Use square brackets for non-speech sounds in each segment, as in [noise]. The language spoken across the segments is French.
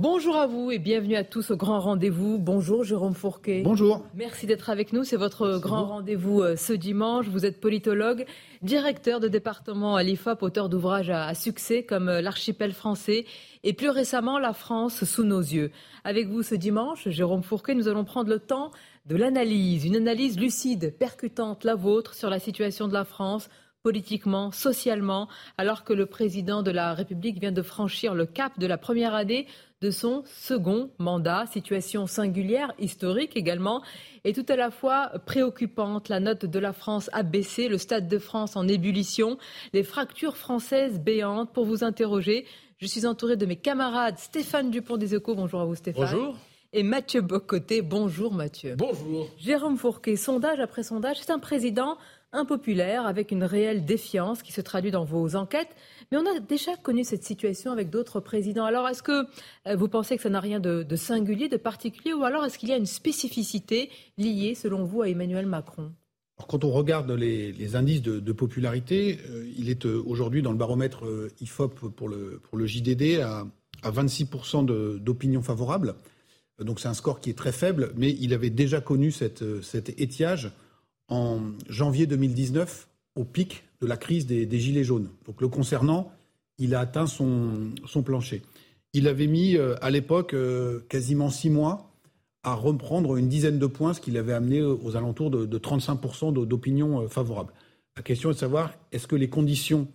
Bonjour à vous et bienvenue à tous au grand rendez-vous. Bonjour Jérôme Fourquet. Bonjour. Merci d'être avec nous. C'est votre grand rendez-vous euh, ce dimanche. Vous êtes politologue, directeur de département à l'IFOP, auteur d'ouvrages à succès comme euh, L'archipel français et plus récemment La France sous nos yeux. Avec vous ce dimanche, Jérôme Fourquet, nous allons prendre le temps de l'analyse, une analyse lucide, percutante, la vôtre, sur la situation de la France politiquement, socialement, alors que le président de la République vient de franchir le cap de la première année de son second mandat. Situation singulière, historique également, et tout à la fois préoccupante. La note de la France a baissé, le Stade de France en ébullition, les fractures françaises béantes. Pour vous interroger, je suis entouré de mes camarades Stéphane Dupont des Ecos. Bonjour à vous Stéphane. Bonjour. Et Mathieu Bocoté. Bonjour Mathieu. Bonjour. Jérôme Fourquet, sondage après sondage, c'est un président impopulaire avec une réelle défiance qui se traduit dans vos enquêtes. Mais on a déjà connu cette situation avec d'autres présidents. Alors, est-ce que euh, vous pensez que ça n'a rien de, singulier, de particulier, ou alors est-ce qu'il y a une spécificité liée, selon vous, à Emmanuel Macron? Quand on regarde les, indices de, popularité, euh, il est euh, aujourd'hui dans le baromètre IFOP pour le, JDD à, 26% d'opinion favorable. Donc c'est un score qui est très faible, mais il avait déjà connu cet étiage en janvier 2019, au pic de la crise des, Gilets jaunes. Donc le concernant, il a atteint son, plancher. Il avait mis euh, à l'époque euh, quasiment six mois à reprendre une dizaine de points, ce qui l'avait amené aux alentours de, 35% d'opinion euh, favorable. La question est de savoir est-ce que les conditions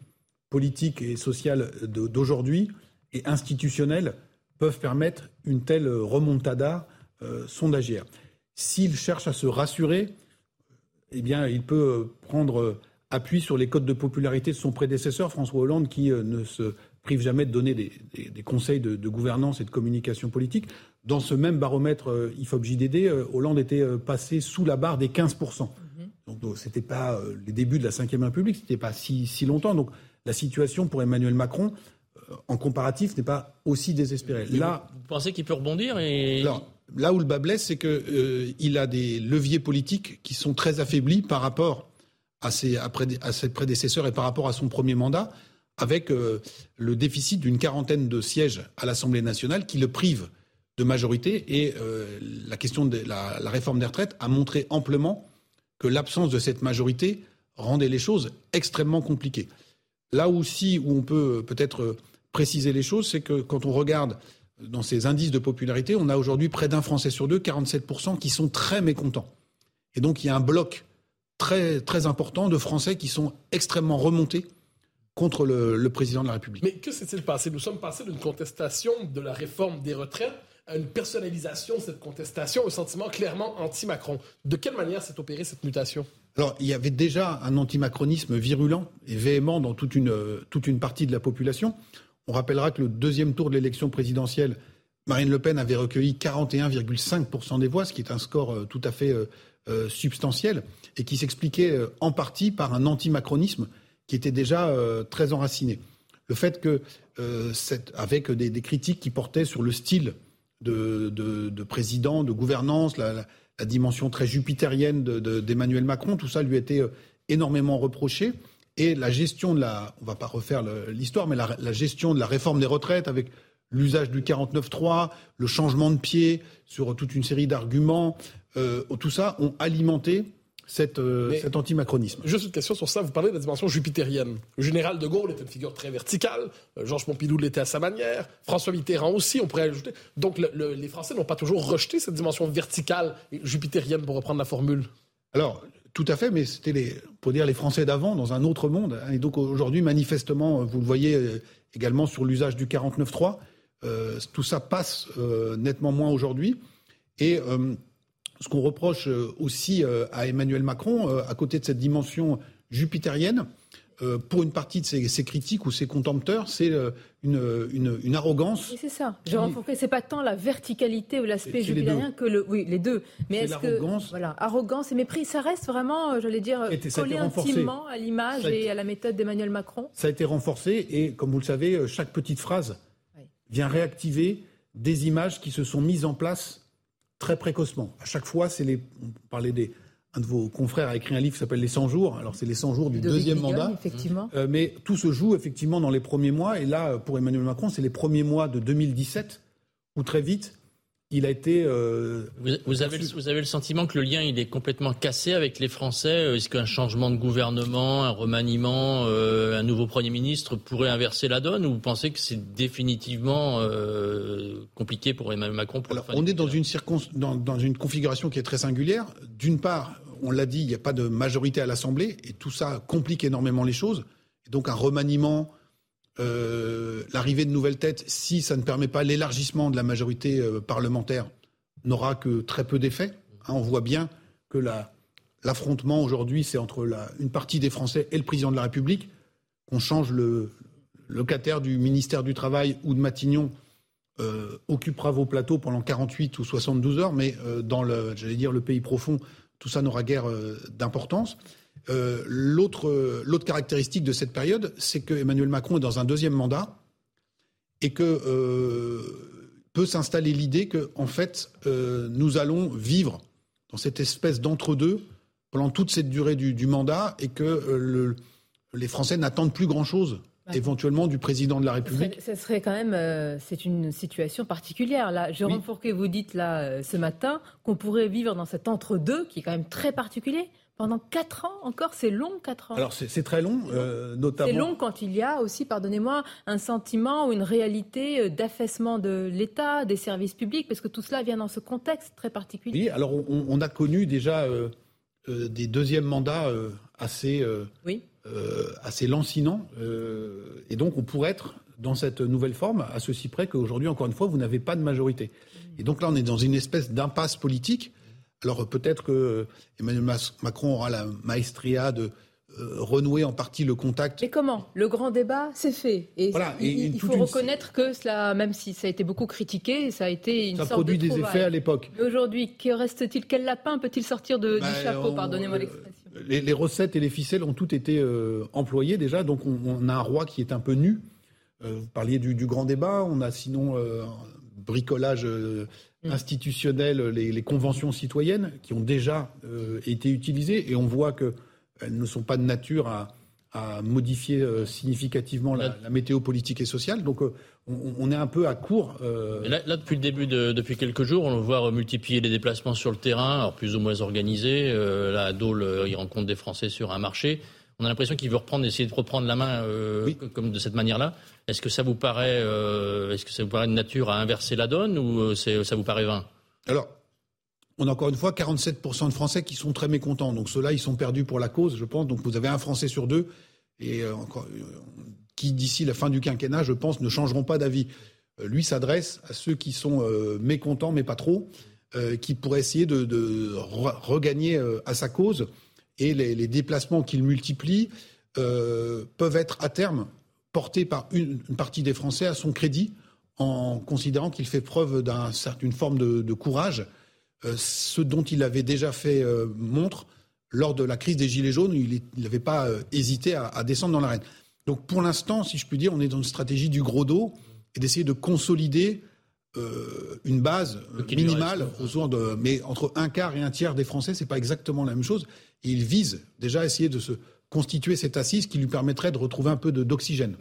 politiques et sociales d'aujourd'hui et institutionnelles peuvent permettre une telle remontada sondagière? S'il cherche à se rassurer, eh bien, il peut euh, prendre euh, appui sur les codes de popularité de son prédécesseur, François Hollande, qui euh, ne se prive jamais de donner des, conseils de, gouvernance et de communication politique. Dans ce même baromètre IFOP-JDD, Hollande était passé sous la barre des 15%. Mhm. Donc, ce n'était pas les débuts de la Ve République, ce n'était pas si, longtemps. Donc la situation pour Emmanuel Macron, en comparatif, n'est pas aussi désespérée. Là, vous pensez qu'il peut rebondir et là où le bas blesse, c'est qu'il euh, a des leviers politiques qui sont très affaiblis par rapport à ses, prédécesseurs et par rapport à son premier mandat, avec euh, le déficit d'une quarantaine de sièges à l'Assemblée nationale qui le prive de majorité. Et euh, la question de la, la, réforme des retraites a montré amplement que l'absence de cette majorité rendait les choses extrêmement compliquées. Là aussi où on peut peut-être préciser les choses, c'est que quand on regarde dans ces indices de popularité, on a aujourd'hui près d'un Français sur deux, 47%, qui sont très mécontents. Et donc il y a un bloc très, très important de Français qui sont extrêmement remontés contre le, président de la République. Mais que s'est-il passé? Nous sommes passés d'une contestation de la réforme des retraites à une personnalisation de cette contestation, au sentiment clairement anti-Macron. De quelle manière s'est opérée cette mutation? Alors, il y avait déjà un antimacronisme virulent et véhément dans toute une, toute une partie de la population. On rappellera que le deuxième tour de l'élection présidentielle, Marine Le Pen avait recueilli 41,5% des voix, ce qui est un score euh, tout à fait euh, euh, substantiel et qui s'expliquait en partie par un antimacronisme qui était déjà très enraciné. Le fait que, avec des, critiques qui portaient sur le style de, président, de gouvernance, la, dimension très jupitérienne d'Emmanuel Macron, tout ça lui était énormément reproché et la gestion de la, on va pas refaire l'histoire, mais la, gestion de la réforme des retraites avec l'usage du 49.3, le changement de pied sur toute une série d'arguments, euh, tout ça ont alimenté cette, euh, cet antimacronisme. Juste une question sur ça. Vous parlez de la dimension jupitérienne. Le général de Gaulle était une figure très verticale. Euh, Georges Pompidou l'était à sa manière. François Mitterrand aussi, on pourrait ajouter. Donc les Français n'ont pas toujours rejeté cette dimension verticale et jupitérienne, pour reprendre la formule. Alors, tout à fait, mais c'était les, pour dire les Français d'avant dans un autre monde. Et donc aujourd'hui, manifestement, vous le voyez euh, également sur l'usage du 49.3, euh, tout ça passe euh, nettement moins aujourd'hui. Et ce qu'on reproche aussi à Emmanuel Macron, à côté de cette dimension jupitérienne, euh, pour une partie de ses, critiques ou ses contempteurs, c'est euh, une, arrogance. c'est ça. Jérôme Fourquet, c'est pas tant la verticalité ou l'aspect jupitérien que le. Oui, les deux. Mais est-ce que. Voilà, arrogance et mépris, ça reste vraiment, euh, j'allais dire, collé intimement à l'image et à la méthode d'Emmanuel Macron Ça a été renforcé et, comme vous le savez, chaque petite phrase vient réactiver des images qui se sont mises en place très précocement. À chaque fois, c'est les. On parlait des un de vos confrères a écrit un livre qui s'appelle Les 100 jours. Alors, c'est les 100 jours du deuxième mandat. Effectivement. Euh, mais tout se joue effectivement dans les premiers mois. Et là, pour Emmanuel Macron, c'est les premiers mois de 2017 ou très vite, il a été. Euh, vous, avez le, vous, avez le, sentiment que le lien il est complètement cassé avec les Français? Est-ce qu'un changement de gouvernement, un remaniement, euh, un nouveau Premier ministre pourrait inverser la donne? Ou vous pensez que c'est définitivement euh, compliqué pour Emmanuel Macron pour Alors, On est dans une, dans, dans une configuration qui est très singulière. D'une part, on l'a dit, il n'y a pas de majorité à l'Assemblée et tout ça complique énormément les choses. Donc un remaniement euh, l'arrivée de nouvelles têtes, si ça ne permet pas l'élargissement de la majorité euh, parlementaire, n'aura que très peu d'effet. Hein, on voit bien que l'affrontement aujourd'hui, c'est entre une partie des Français et le président de la République. Qu'on change le, locataire du ministère du Travail ou de Matignon euh, occupera vos plateaux pendant 48 ou 72 heures, mais dans le, j'allais dire, le pays profond, tout ça n'aura guère d'importance. Euh, l'autre caractéristique de cette période, c'est que Emmanuel Macron est dans un deuxième mandat et que euh, peut s'installer l'idée que, en fait, euh, nous allons vivre dans cette espèce d'entre-deux pendant toute cette durée du, mandat et que les Français n'attendent plus grand-chose éventuellement du président de la République. Ce serait, quand même, c'est une situation particulière. Là, Jérôme oui. Fourquet, vous dites là ce matin qu'on pourrait vivre dans cet entre-deux qui est quand même très particulier. Pendant 4 ans encore, c'est long 4 ans. Alors c'est très long, euh, notamment. C'est long quand il y a aussi, pardonnez-moi, un sentiment ou une réalité euh, d'affaissement de l'État, des services publics, parce que tout cela vient dans ce contexte très particulier. Oui, alors on, a connu déjà euh, des deuxièmes mandats assez, oui. Assez lancinants, et donc on pourrait être dans cette nouvelle forme, à ceci près qu'aujourd'hui, encore une fois, vous n'avez pas de majorité. Et donc là, on est dans une espèce d'impasse politique alors peut-être que Emmanuel Macron aura la maestria de euh, renouer en partie le contact. Mais comment? Le grand débat, c'est fait. Et voilà, il, faut reconnaître que cela, même si ça a été beaucoup critiqué, ça a été une ça sorte produit des effets à l'époque. Aujourd'hui, que reste-t-il? Quel lapin peut-il sortir de, du bah, chapeau? Pardonnez-moi l'expression. Les, recettes et les ficelles ont toutes été euh, employées déjà, donc on, a un roi qui est un peu nu. Euh, vous parliez du, du, grand débat, on a sinon bricolage Mm. institutionnelles, les, conventions citoyennes qui ont déjà euh, été utilisées et on voit qu'elles ne sont pas de nature à, modifier euh, significativement la, météo politique et sociale. Donc euh, on, est un peu à court. Là, depuis le début, de, depuis quelques jours, on voit multiplier les déplacements sur le terrain, alors plus ou moins organisés. là, à Dole, il rencontre des Français sur un marché. On a l'impression qu'il veut reprendre, essayer de reprendre la main comme de cette manière-là. Est-ce que ça vous paraît, euh, est-ce que ça vous paraît de nature à inverser la donne ou euh, ça vous paraît vain? Alors, on a encore une fois 47% de Français qui sont très mécontents. Donc ceux-là, ils sont perdus pour la cause, je pense. Donc vous avez un Français sur deux et euh, encore, qui d'ici la fin du quinquennat, je pense, ne changeront pas d'avis. lui s'adresse à ceux qui sont mécontents, mais pas trop, qui pourraient essayer de, regagner à sa cause. Et les, déplacements qu'il multiplie peuvent être à terme porté par une, partie des Français à son crédit en considérant qu'il fait preuve d'une forme de, courage, euh, ce dont il avait déjà fait euh, montre lors de la crise des Gilets jaunes, il n'avait pas euh, hésité à, descendre dans l'arène. Donc pour l'instant, si je puis dire, on est dans une stratégie du gros dos et d'essayer de consolider une base minimale autour de, mais entre un quart et un tiers des Français, c'est pas exactement la même chose. Et il vise déjà à essayer de se constituer cette assise qui lui permettrait de retrouver un peu d'oxygène.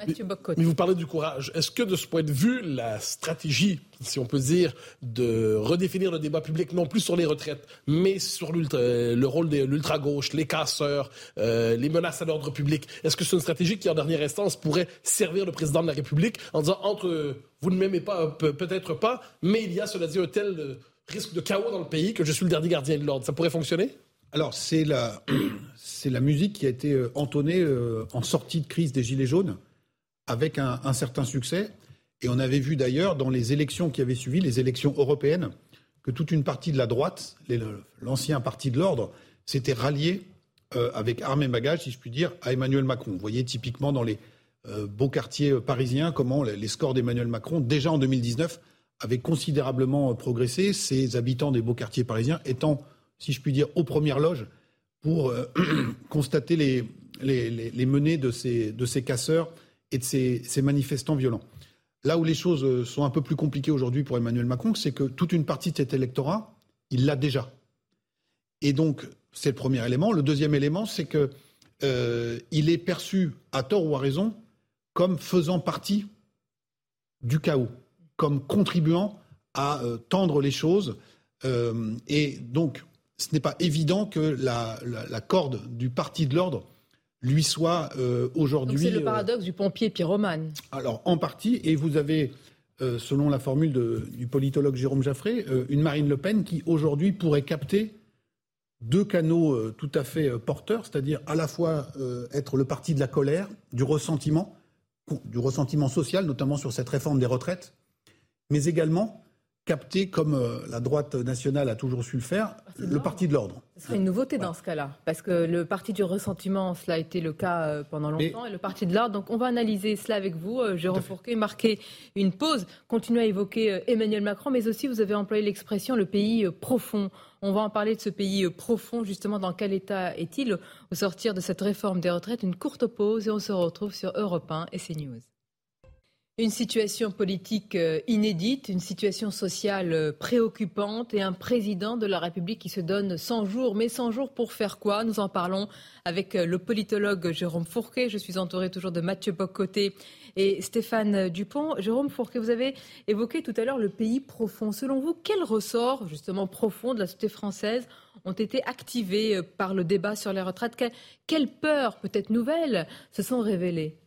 Mais vous parlez du courage. Est-ce que de ce point de vue, la stratégie, si on peut dire, de redéfinir le débat public, non plus sur les retraites, mais sur le rôle de l'ultra-gauche, les casseurs, euh, les menaces à l'ordre public, est-ce que c'est une stratégie qui, en dernière instance, pourrait servir le président de la République en disant entre vous ne m'aimez pas, peut-être pas, mais il y a, cela dit, un tel risque de chaos dans le pays que je suis le dernier gardien de l'ordre. Ça pourrait fonctionner? Alors, c'est la, [clears throat] c'est la musique qui a été euh, entonnée euh, en sortie de crise des Gilets jaunes, avec un, certain succès. Et on avait vu d'ailleurs dans les élections qui avaient suivi, les élections européennes, que toute une partie de la droite, l'ancien parti de l'ordre, s'était rallié euh, avec armes et bagages, si je puis dire, à Emmanuel Macron. Vous voyez typiquement dans les beaux quartiers parisiens comment les, scores d'Emmanuel Macron, déjà en 2019, avaient considérablement progressé, ces habitants des beaux quartiers parisiens étant si je puis dire, aux premières loges pour euh, [clears throat] constater les, les, menées de ces, de ces casseurs et de ces, manifestants violents. Là où les choses euh, sont un peu plus compliquées aujourd'hui pour Emmanuel Macron, c'est que toute une partie de cet électorat, il l'a déjà. Et donc, c'est le premier élément. Le deuxième élément, c'est qu'il euh, est perçu, à tort ou à raison, comme faisant partie du chaos, comme contribuant à tendre les choses. et donc, ce n'est pas évident que la, corde du parti de l'ordre lui soit aujourd'hui. C'est le paradoxe du pompier pyromane. Alors, en partie, et vous avez, selon la formule du politologue Jérôme Jaffré, une Marine Le Pen qui aujourd'hui pourrait capter deux canaux euh, tout à fait euh, porteurs, c'est-à-dire à la fois euh, être le parti de la colère, du ressentiment, du ressentiment social, notamment sur cette réforme des retraites, mais également capter, comme la droite nationale a toujours su le faire, le parti de l'ordre. Ce serait une nouveauté dans ce cas-là, parce que le parti du ressentiment, cela a été le cas pendant longtemps, et le parti de l'ordre. Donc on va analyser cela avec vous. Jérôme Fourquet, marquer une pause, continuer à évoquer Emmanuel Macron, mais aussi vous avez employé l'expression le pays profond. On va en parler de ce pays profond, justement, dans quel état est-il au sortir de cette réforme des retraites Une courte pause et on se retrouve sur Europe 1 et CNews. Une situation politique euh, inédite, une situation sociale euh, préoccupante et un président de la République qui se donne 100 jours. Mais 100 jours pour faire quoi? Nous en parlons avec euh, le politologue Jérôme Fourquet. Je suis entouré toujours de Mathieu Bocoté et Stéphane Dupont. Jérôme Fourquet, vous avez évoqué tout à l'heure le pays profond. Selon vous, quels ressorts justement profonds de la société française ont été activés par le débat sur les retraites? Quelles peurs, peut-être nouvelles, se sont révélées?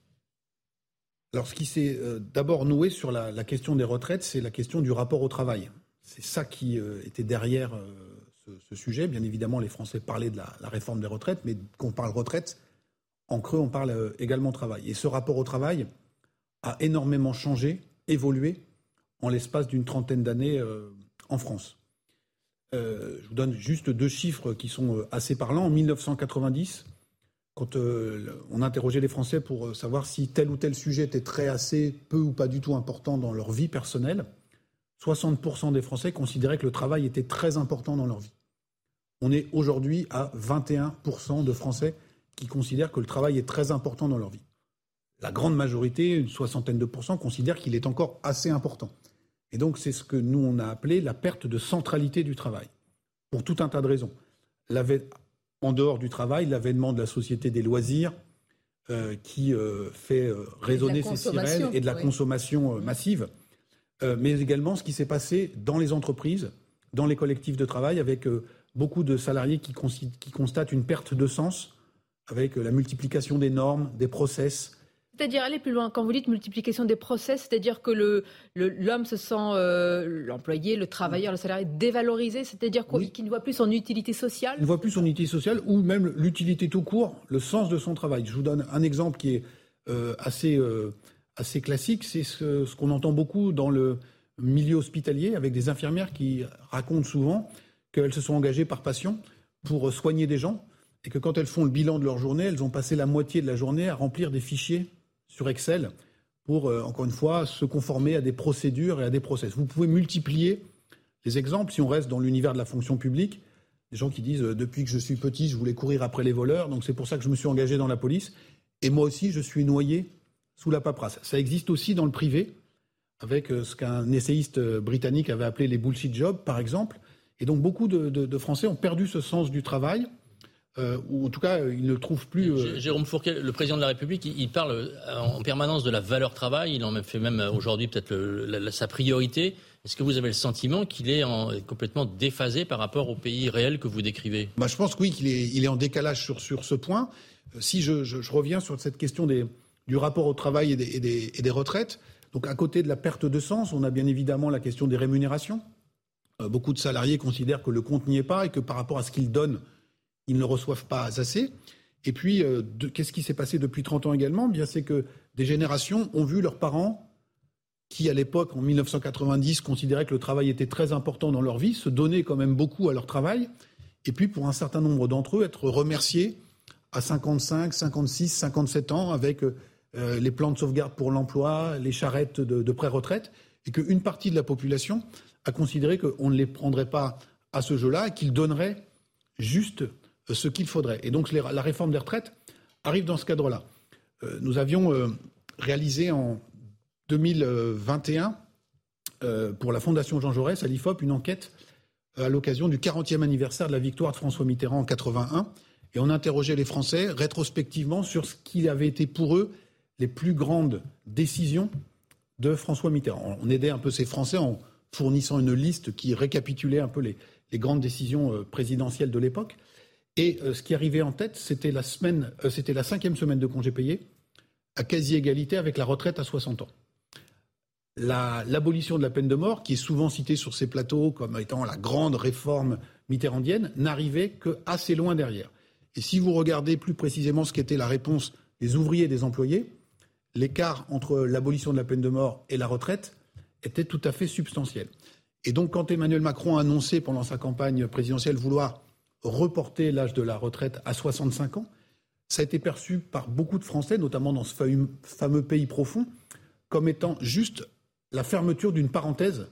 Alors, ce qui s'est euh, d'abord noué sur la, question des retraites, c'est la question du rapport au travail. C'est ça qui euh, était derrière euh, ce, sujet. Bien évidemment, les Français parlaient de la, réforme des retraites, mais quand on parle retraite, en creux, on parle également travail. Et ce rapport au travail a énormément changé, évolué en l'espace d'une trentaine d'années en France. je vous donne juste deux chiffres qui sont assez parlants. En 1990, quand euh, on interrogeait les Français pour euh, savoir si tel ou tel sujet était très assez peu ou pas du tout important dans leur vie personnelle, 60% des Français considéraient que le travail était très important dans leur vie. On est aujourd'hui à 21% de Français qui considèrent que le travail est très important dans leur vie. La grande majorité, une soixantaine de pourcents, considèrent qu'il est encore assez important. Et donc c'est ce que nous on a appelé la perte de centralité du travail, pour tout un tas de raisons en dehors du travail, l'avènement de la société des loisirs, euh, qui euh, fait euh, résonner ces sirènes et de la consommation massive, mais également ce qui s'est passé dans les entreprises, dans les collectifs de travail, avec beaucoup de salariés qui, qui, constatent une perte de sens, avec la multiplication des normes, des process, c'est-à-dire aller plus loin. Quand vous dites multiplication des process, c'est-à-dire que l'homme le, se sent, euh, l'employé, le travailleur, le salarié, dévalorisé, c'est-à-dire qu'il ne voit plus son utilité sociale? Il ne voit plus son utilité sociale ou même l'utilité tout court, le sens de son travail. Je vous donne un exemple qui est euh, assez, euh, assez classique. C'est ce, ce qu'on entend beaucoup dans le milieu hospitalier avec des infirmières qui racontent souvent qu'elles se sont engagées par passion pour soigner des gens et que quand elles font le bilan de leur journée, elles ont passé la moitié de la journée à remplir des fichiers sur Excel pour, euh, encore une fois, se conformer à des procédures et à des process. Vous pouvez multiplier les exemples si on reste dans l'univers de la fonction publique. Des gens qui disent euh, depuis que je suis petit, je voulais courir après les voleurs, donc c'est pour ça que je me suis engagé dans la police. Et moi aussi, je suis noyé sous la paperasse. Ça existe aussi dans le privé, avec euh, ce qu'un essayiste britannique avait appelé les bullshit jobs, par exemple. Et donc beaucoup de Français ont perdu ce sens du travail euh, ou en tout cas, il ne trouve plus. Euh, Jérôme Fourquet, le président de la République, il, parle euh, en permanence de la valeur travail. Il en fait même aujourd'hui peut-être sa priorité. Est-ce que vous avez le sentiment qu'il est complètement déphasé par rapport au pays réel que vous décrivez? Bah, Je pense que oui, qu'il est, il est en décalage sur, sur ce point. Si je, je, reviens sur cette question des, du rapport au travail et des, et, des, et des, retraites, donc à côté de la perte de sens, on a bien évidemment la question des rémunérations. beaucoup de salariés considèrent que le compte n'y est pas et que par rapport à ce qu'ils donnent ils ne reçoivent pas assez. Et puis, euh, qu'est-ce qui s'est passé depuis 30 ans également? Bien, c'est que des générations ont vu leurs parents, qui à l'époque, en 1990, considéraient que le travail était très important dans leur vie, se donner quand même beaucoup à leur travail, et puis pour un certain nombre d'entre eux, être remerciés à 55, 56, 57 ans avec euh, les plans de sauvegarde pour l'emploi, les charrettes de, de pré-retraite, et qu'une partie de la population a considéré qu'on ne les prendrait pas à ce jeu-là, et qu'ils donneraient juste ce qu'il faudrait. Et donc la réforme des retraites arrive dans ce cadre-là. Euh, nous avions euh, réalisé en 2021 euh, pour la Fondation Jean Jaurès à l'IFOP une enquête à l'occasion du 40e anniversaire de la victoire de François Mitterrand en 81 et on interrogeait les Français rétrospectivement sur ce qui avait été pour eux les plus grandes décisions de François Mitterrand. On aidait un peu ces Français en fournissant une liste qui récapitulait un peu les, grandes décisions présidentielles de l'époque. Et ce qui arrivait en tête, c'était la, semaine, c'était la cinquième semaine de congé payé, à quasi égalité avec la retraite à 60 ans l'abolition de la peine de mort, qui est souvent citée sur ces plateaux comme étant la grande réforme mitterrandienne, n'arrivait que assez loin derrière. Et si vous regardez plus précisément ce qu'était la réponse des ouvriers et des employés, l'écart entre l'abolition de la peine de mort et la retraite était tout à fait substantiel. Et donc, quand Emmanuel Macron a annoncé pendant sa campagne présidentielle vouloir reporter l'âge de la retraite à 65 ans, ça a été perçu par beaucoup de Français, notamment dans ce fameux pays profond, comme étant juste la fermeture d'une parenthèse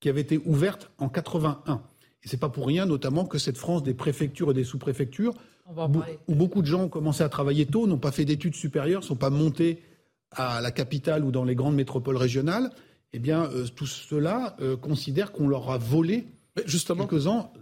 qui avait été ouverte en 81. Et c'est pas pour rien, notamment, que cette France des préfectures et des sous-préfectures, où beaucoup de gens ont commencé à travailler tôt, n'ont pas fait d'études supérieures, ne sont pas montés à la capitale ou dans les grandes métropoles régionales, eh bien, euh, tout cela euh, considère qu'on leur a volé justement, quelques ans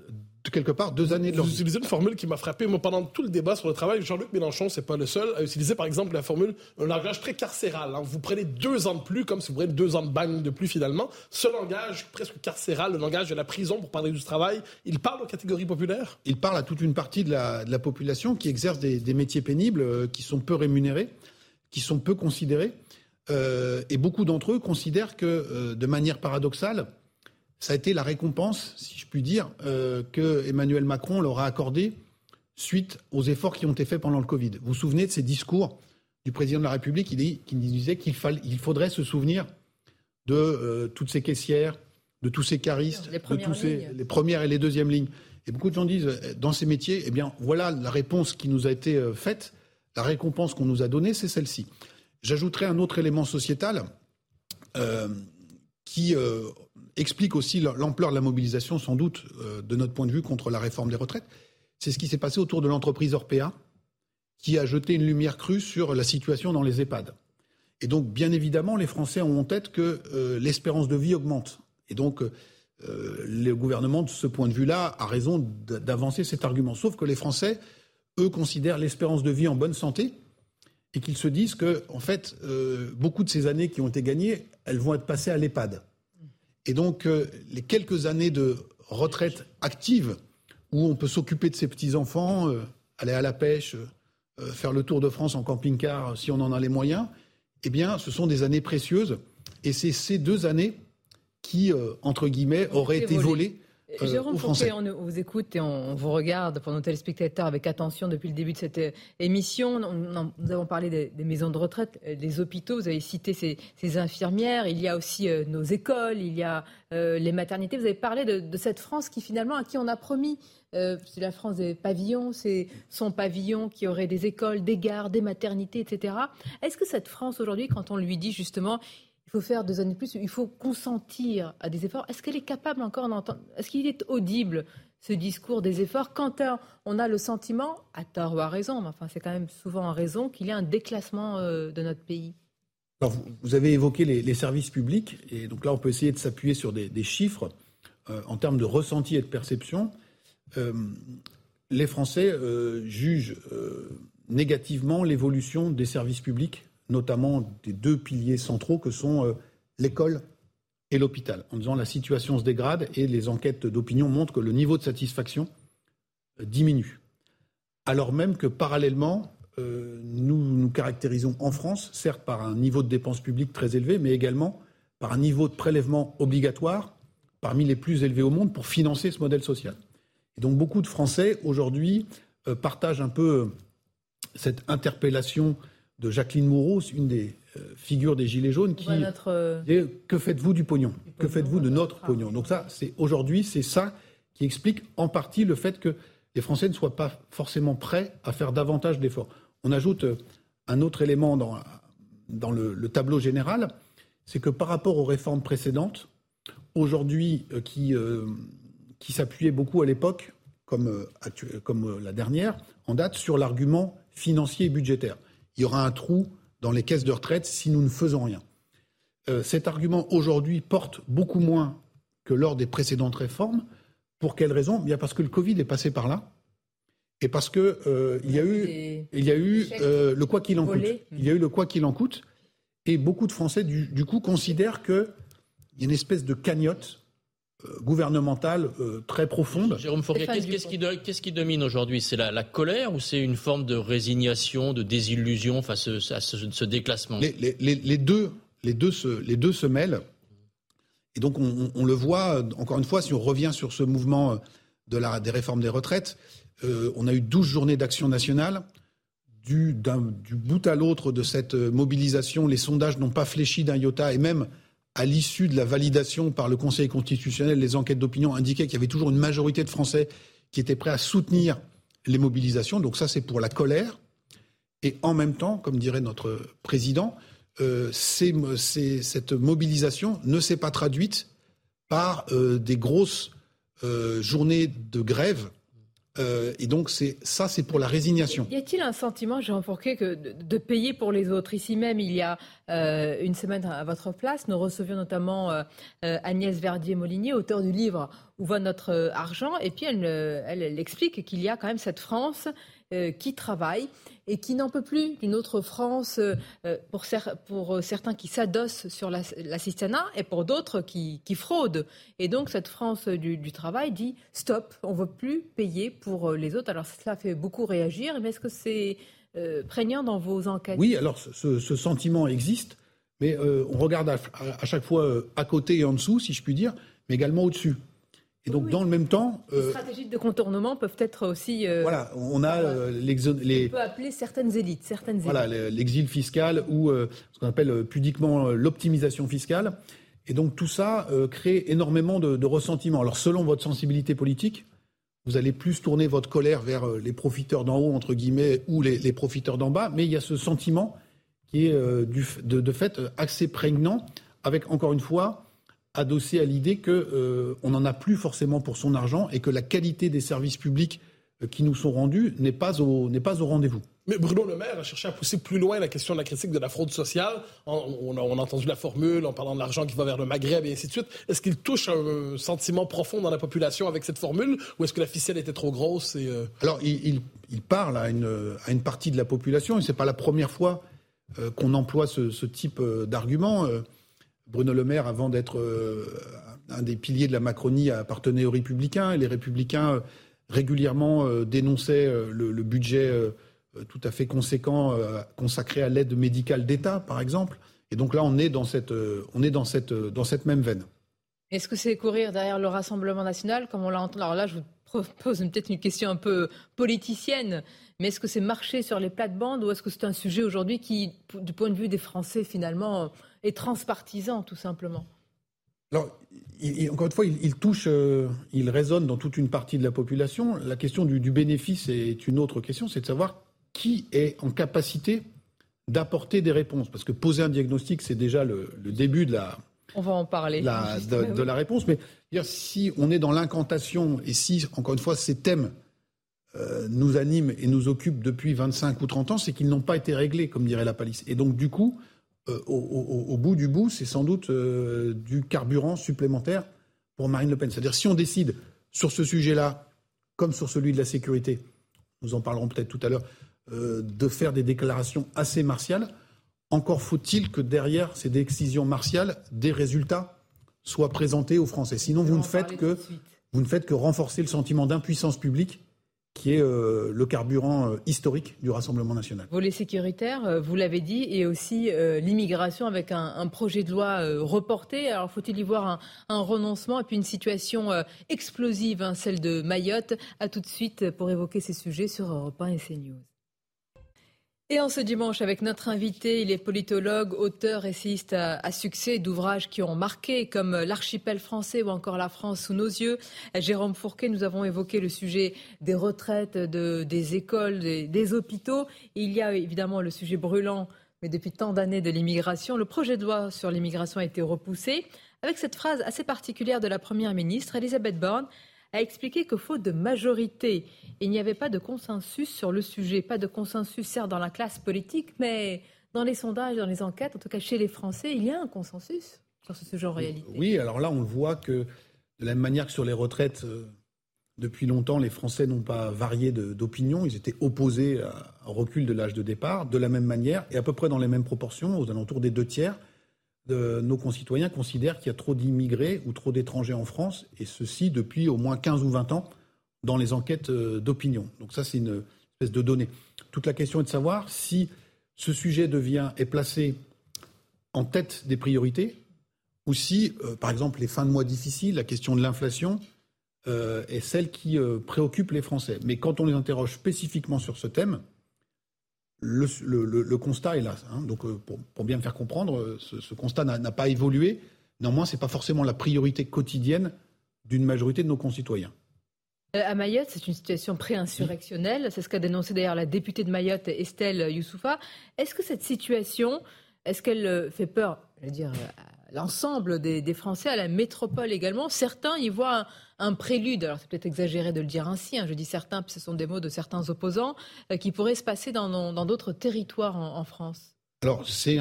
quelque part deux années de leur Vous utilisez une formule qui m'a frappé. Moi, pendant tout le débat sur le travail, Jean-Luc Mélenchon, c'est pas le seul, a utilisé par exemple la formule un langage très carcéral. Hein. Vous prenez deux ans de plus, comme si vous preniez deux ans de bagne de plus finalement. Ce langage presque carcéral, le langage de la prison pour parler du travail, il parle aux catégories populaires? Il parle à toute une partie de la, de la population qui exerce des, des métiers pénibles, euh, qui sont peu rémunérés, qui sont peu considérés. Euh, et beaucoup d'entre eux considèrent que, euh, de manière paradoxale, ça a été la récompense, si je puis dire, euh, que Emmanuel Macron leur a accordé suite aux efforts qui ont été faits pendant le Covid. Vous vous souvenez de ces discours du président de la République qui disait qu'il il faudrait se souvenir de euh, toutes ces caissières, de tous ces caristes, de tous ces, les premières et les deuxièmes lignes. Et beaucoup de gens disent, euh, dans ces métiers, eh bien, voilà la réponse qui nous a été euh, faite, la récompense qu'on nous a donnée, c'est celle-ci. J'ajouterai un autre élément sociétal euh, qui explique aussi l'ampleur de la mobilisation, sans doute, euh, de notre point de vue, contre la réforme des retraites. C'est ce qui s'est passé autour de l'entreprise Orpea, qui a jeté une lumière crue sur la situation dans les EHPAD. Et donc, bien évidemment, les Français ont en tête que euh, l'espérance de vie augmente. Et donc, euh, le gouvernement, de ce point de vue-là, a raison d'avancer cet argument. Sauf que les Français, eux, considèrent l'espérance de vie en bonne santé et qu'ils se disent que, en fait, beaucoup de ces années qui ont été gagnées, elles vont être passées à l'EHPAD. Et donc, euh, les quelques années de retraite active où on peut s'occuper de ses petits-enfants, euh, aller à la pêche, euh, faire le tour de France en camping-car si on en a les moyens, eh bien, ce sont des années précieuses. Et c'est ces deux années qui, entre guillemets, auraient été volées euh, Jérôme Fouquet, on vous écoute et on vous regarde pour nos téléspectateurs avec attention depuis le début de cette euh, émission. nous avons parlé des, maisons de retraite, euh, des hôpitaux, vous avez cité ces, infirmières, il y a aussi nos écoles, il y a les maternités. Vous avez parlé de, cette France qui finalement, à qui on a promis, c'est la France des pavillons, c'est son pavillon qui aurait des écoles, des gares, des maternités, etc. Est-ce que cette France aujourd'hui, quand on lui dit justement il faut faire deux années de plus, il faut consentir à des efforts. Est-ce qu'elle est capable encore d'entendre Est-ce qu'il est audible ce discours des efforts quand on a le sentiment, à tort ou à raison, mais enfin c'est quand même souvent en raison, qu'il y a un déclassement euh, de notre pays? Alors, vous, avez évoqué les, services publics, et donc là on peut essayer de s'appuyer sur des, chiffres euh, en termes de ressenti et de perception. Euh, les Français jugent négativement l'évolution des services publics notamment des deux piliers centraux que sont euh, l'école et l'hôpital, en disant la situation se dégrade et les enquêtes d'opinion montrent que le niveau de satisfaction euh, diminue. Alors même que parallèlement, euh, nous nous caractérisons en France, certes par un niveau de dépenses publiques très élevé, mais également par un niveau de prélèvement obligatoire parmi les plus élevés au monde pour financer ce modèle social. Et donc beaucoup de Français aujourd'hui partagent un peu cette interpellation de Jacqueline Moreau, une des euh, figures des Gilets jaunes, qui notre... Euh, dit Que faites-vous du pognon? Que faites-vous de notre pognon? Donc ça, c'est aujourd'hui, c'est ça qui explique en partie le fait que les Français ne soient pas forcément prêts à faire davantage d'efforts. On ajoute euh, un autre élément dans, dans le, tableau général, c'est que par rapport aux réformes précédentes, aujourd'hui, qui, qui s'appuyaient beaucoup à l'époque, comme, comme la dernière, en date, sur l'argument financier et budgétaire il y aura un trou dans les caisses de retraite si nous ne faisons rien. Euh, cet argument aujourd'hui porte beaucoup moins que lors des précédentes réformes. Pour quelle raison? Bien parce que le Covid est passé par là et parce que euh, il y a eu, il y a eu euh, le quoi qu'il en coûte. Il y a eu le quoi qu'il en coûte et beaucoup de Français du, coup considèrent qu'il y a une espèce de cagnotte gouvernementale très profonde. Jérôme Fourquet, qu'est-ce qui, domine aujourd'hui? C'est la, colère ou c'est une forme de résignation, de désillusion face à ce, déclassement? Les, deux, les, deux se, les deux se mêlent. Et donc on, le voit, encore une fois, si on revient sur ce mouvement de la, des réformes des retraites, on a eu 12 journées d'action nationale. Du, du bout à l'autre de cette mobilisation, les sondages n'ont pas fléchi d'un iota et même à l'issue de la validation par le Conseil constitutionnel, les enquêtes d'opinion indiquaient qu'il y avait toujours une majorité de Français qui étaient prêts à soutenir les mobilisations. Donc ça, c'est pour la colère. Et en même temps, comme dirait notre président, euh, cette mobilisation ne s'est pas traduite par euh, des grosses euh, journées de grève et donc, c'est ça, c'est pour la résignation. Y a-t-il un sentiment, Jean Fourquet, que de, payer pour les autres? Ici même, il y a euh, une semaine à votre place, nous recevions notamment euh, Agnès Verdier-Molinier, auteur du livre Où va notre argent? Et puis, elle, explique qu'il y a quand même cette France qui travaille et qui n'en peut plus d'une autre France euh, euh, pour, euh, certains qui s'adossent sur l'assistanat et pour d'autres qui, fraudent. Et donc cette France du, travail dit stop, on ne veut plus payer pour les autres. Alors cela fait beaucoup réagir, mais est-ce que c'est prégnant dans vos enquêtes? Oui, alors ce, sentiment existe, mais on regarde à, à, chaque fois à côté et en dessous, si je puis dire, mais également au-dessus. Et donc, dans le même temps. Les euh, stratégies de contournement peuvent être aussi. Euh, voilà, on a euh, les. On peut appeler certaines élites. Certaines voilà, l'exil fiscal ou ce qu'on appelle pudiquement l'optimisation fiscale. Et donc, tout ça crée énormément de, de ressentiment. Alors, selon votre sensibilité politique, vous allez plus tourner votre colère vers les profiteurs d'en haut, entre guillemets, ou les, profiteurs d'en bas. Mais il y a ce sentiment qui est du, de, de fait assez prégnant, avec encore une fois adossé à l'idée qu'on euh, n'en a plus forcément pour son argent et que la qualité des services publics euh, qui nous sont rendus n'est pas au, n'est pas au rendez-vous. Mais Bruno Le Maire a cherché à pousser plus loin la question de la critique de la fraude sociale. On, a, entendu la formule en parlant de l'argent qui va vers le Maghreb et ainsi de suite. Est-ce qu'il touche un sentiment profond dans la population avec cette formule ou est-ce que la ficelle était trop grosse et euh, Alors, il, il, parle à une, à une, partie de la population et ce n'est pas la première fois qu'on emploie ce, ce type d'argument. Bruno Le Maire, avant d'être euh, un des piliers de la Macronie, appartenait aux Républicains. Et les Républicains euh, régulièrement euh, dénonçaient le, budget tout à fait conséquent consacré à l'aide médicale d'État, par exemple. Et donc là, on est dans cette, on est dans cette, dans cette même veine. Est-ce que c'est courir derrière le Rassemblement national, comme on l'a entendu? Alors là, je vous pose peut-être une question un peu politicienne, mais est-ce que c'est marcher sur les plates-bandes ou est-ce que c'est un sujet aujourd'hui qui, du point de vue des Français, finalement, est transpartisan, tout simplement? Alors, encore une fois, il, touche, euh, il résonne dans toute une partie de la population. La question du, bénéfice est une autre question, c'est de savoir qui est en capacité d'apporter des réponses. Parce que poser un diagnostic, c'est déjà le, début de la, on va en parler. [laughs] de, la réponse. Mais si on est dans l'incantation et si, encore une fois, ces thèmes euh, nous animent et nous occupent depuis 25 ou 30 ans, c'est qu'ils n'ont pas été réglés, comme dirait la palisse. Et donc, du coup, euh, au, bout du bout, c'est sans doute euh, du carburant supplémentaire pour Marine Le Pen. C'est-à-dire si on décide sur ce sujet-là, comme sur celui de la sécurité, nous en parlerons peut-être tout à l'heure, euh, de faire des déclarations assez martiales, encore faut-il que derrière ces décisions martiales, des résultats soient présentés aux Français. Sinon, vous ne, faites que, vous ne faites que renforcer le sentiment d'impuissance publique qui est euh, le carburant euh, historique du Rassemblement national. Volet sécuritaire, euh, vous l'avez dit, et aussi l'immigration avec un, projet de loi reporté. Alors faut-il y voir un, renoncement et puis une situation explosive, hein, celle de Mayotte? À tout de suite pour évoquer ces sujets sur Europe 1 et CNews. Et en ce dimanche, avec notre invité, il est politologue, auteur, essayiste à, succès d'ouvrages qui ont marqué, comme L'archipel français ou encore La France sous nos yeux. Jérôme Fourquet, nous avons évoqué le sujet des retraites, des écoles, des, hôpitaux. il y a évidemment le sujet brûlant, mais depuis tant d'années, de l'immigration. Le projet de loi sur l'immigration a été repoussé, avec cette phrase assez particulière de la Première ministre, Elisabeth Borne a expliqué que faute de majorité, il n'y avait pas de consensus sur le sujet. Pas de consensus, certes, dans la classe politique, mais dans les sondages, dans les enquêtes, en tout cas chez les Français, il y a un consensus sur ce sujet en réalité. Oui, alors là, on voit que de la même manière que sur les retraites, euh, depuis longtemps, les Français n'ont pas varié d'opinion. Ils étaient opposés au recul de l'âge de départ, de la même manière, et à peu près dans les mêmes proportions, aux alentours des deux tiers. Nos concitoyens considèrent qu'il y a trop d'immigrés ou trop d'étrangers en France, et ceci depuis au moins 15 ou 20 ans dans les enquêtes euh, d'opinion. Donc ça, c'est une espèce de donnée. Toute la question est de savoir si ce sujet devient, est placé en tête des priorités, ou si, euh, par exemple, les fins de mois difficiles, la question de l'inflation, euh, est celle qui préoccupe les Français. Mais quand on les interroge spécifiquement sur ce thème, le, constat est là. Hein. Donc, euh, pour, bien me faire comprendre, euh, ce, constat n'a pas évolué. Néanmoins, ce n'est pas forcément la priorité quotidienne d'une majorité de nos concitoyens. Euh, à Mayotte, c'est une situation pré-insurrectionnelle. C'est ce qu'a dénoncé d'ailleurs la députée de Mayotte, Estelle Youssoufa. Est-ce que cette situation, est-ce qu'elle fait peur, je veux dire, l'ensemble des, Français, à la métropole également. Certains y voient un, prélude, alors c'est peut-être exagéré de le dire ainsi, hein, je dis certains, ce sont des mots de certains opposants, euh, qui pourraient se passer dans d'autres territoires en, France. Alors, c'est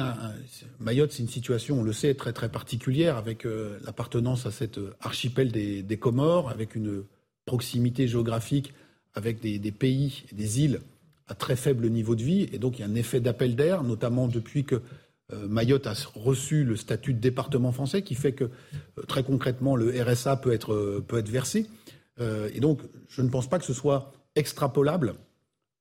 Mayotte, c'est une situation, on le sait, très très particulière, avec euh, l'appartenance à cet euh, archipel des, Comores, avec une proximité géographique avec des, des, pays, des îles à très faible niveau de vie, et donc il y a un effet d'appel d'air, notamment depuis que Mayotte a reçu le statut de département français qui fait que euh, très concrètement le RSA peut être, euh, peut être versé. et donc je ne pense pas que ce soit extrapolable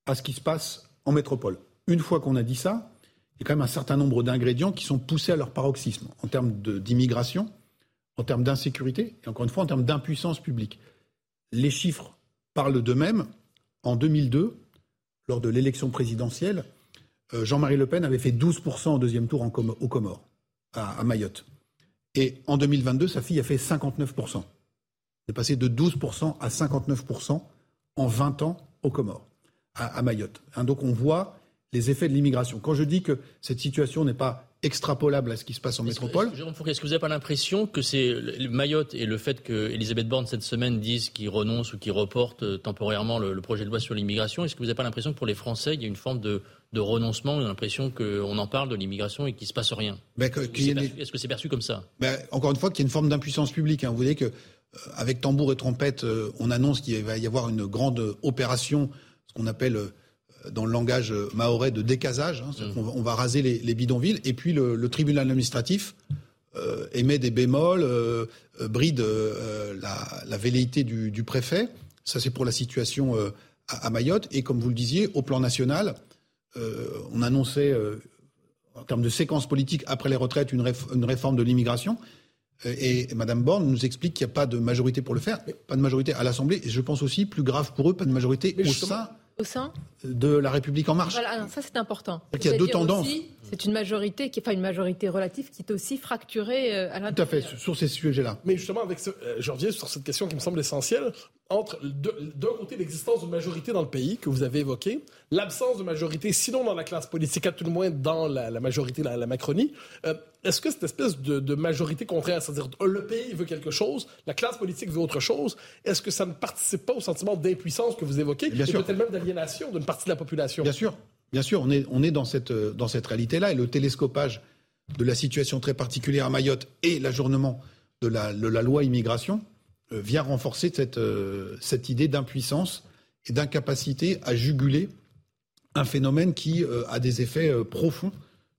à ce qui se passe en métropole. Une fois qu'on a dit ça, il y a quand même un certain nombre d'ingrédients qui sont poussés à leur paroxysme en termes d'immigration, en termes d'insécurité et encore une fois en termes d'impuissance publique. Les chiffres parlent d'eux-mêmes. En 2002, lors de l'élection présidentielle, euh, Jean-Marie Le Pen avait fait 12% au deuxième tour aux Comores, à, Mayotte. Et en 2022, sa fille a fait 59%. est passé de 12% à 59% en 20 ans aux Comores, à, Mayotte. Hein, donc on voit les effets de l'immigration. Quand je dis que cette situation n'est pas extrapolable à ce qui se passe en métropole. Est-ce que vous n'avez pas l'impression que c'est Mayotte et le fait que Elisabeth Borne cette semaine dise qu'il renonce ou qu'il reporte euh, temporairement le, projet de loi sur l'immigration, est-ce que vous n'avez pas l'impression que pour les Français, il y a une forme de, renoncement, on a l'impression qu'on en parle de l'immigration et qu'il ne se passe rien? Ben, Est-ce que c'est perçu, comme ça? Ben, Encore une fois, qu'il y a une forme d'impuissance publique. Hein. Vous voyez que euh, avec tambour et trompette, euh, on annonce qu'il va y avoir une grande opération, ce qu'on appelle dans le langage maorais de décasage. Hein, mm. on, va, raser les, bidonvilles. Et puis le, tribunal administratif euh, émet des bémols, euh, euh, bride la, velléité du, préfet. Ça, c'est pour la situation à, Mayotte. Et comme vous le disiez, au plan national, on annonçait, en termes de séquence politique, après les retraites, une, réforme de l'immigration. Et, Mme Borne nous explique qu'il n'y a pas de majorité pour le faire, pas de majorité à l'Assemblée, et je pense aussi, plus grave pour eux, pas de majorité au sein au sein de la République en marche. Voilà, ça c'est important. Il y a deux tendances. C'est une majorité, qui, enfin une majorité relative qui est aussi fracturée euh, à l'intérieur. Tout à fait, sur ces sujets-là. Mais justement, avec ce, euh, je reviens sur cette question qui me semble essentielle. Entre d'un côté l'existence d'une majorité dans le pays que vous avez évoqué, l'absence de majorité, sinon dans la classe politique, à tout le moins dans la, majorité, la, la Macronie. Euh, est-ce que cette espèce de, majorité contraire, c'est-à-dire le pays veut quelque chose, la classe politique veut autre chose, est-ce que ça ne participe pas au sentiment d'impuissance que vous évoquez, Bien et peut-être même d'aliénation d'une partie de la population? Bien sûr. Bien sûr, on est, on est dans cette, dans cette réalité-là et le télescopage de la situation très particulière à Mayotte et l'ajournement de la, la, loi immigration euh, vient renforcer cette, euh, cette idée d'impuissance et d'incapacité à juguler un phénomène qui euh, a des effets profonds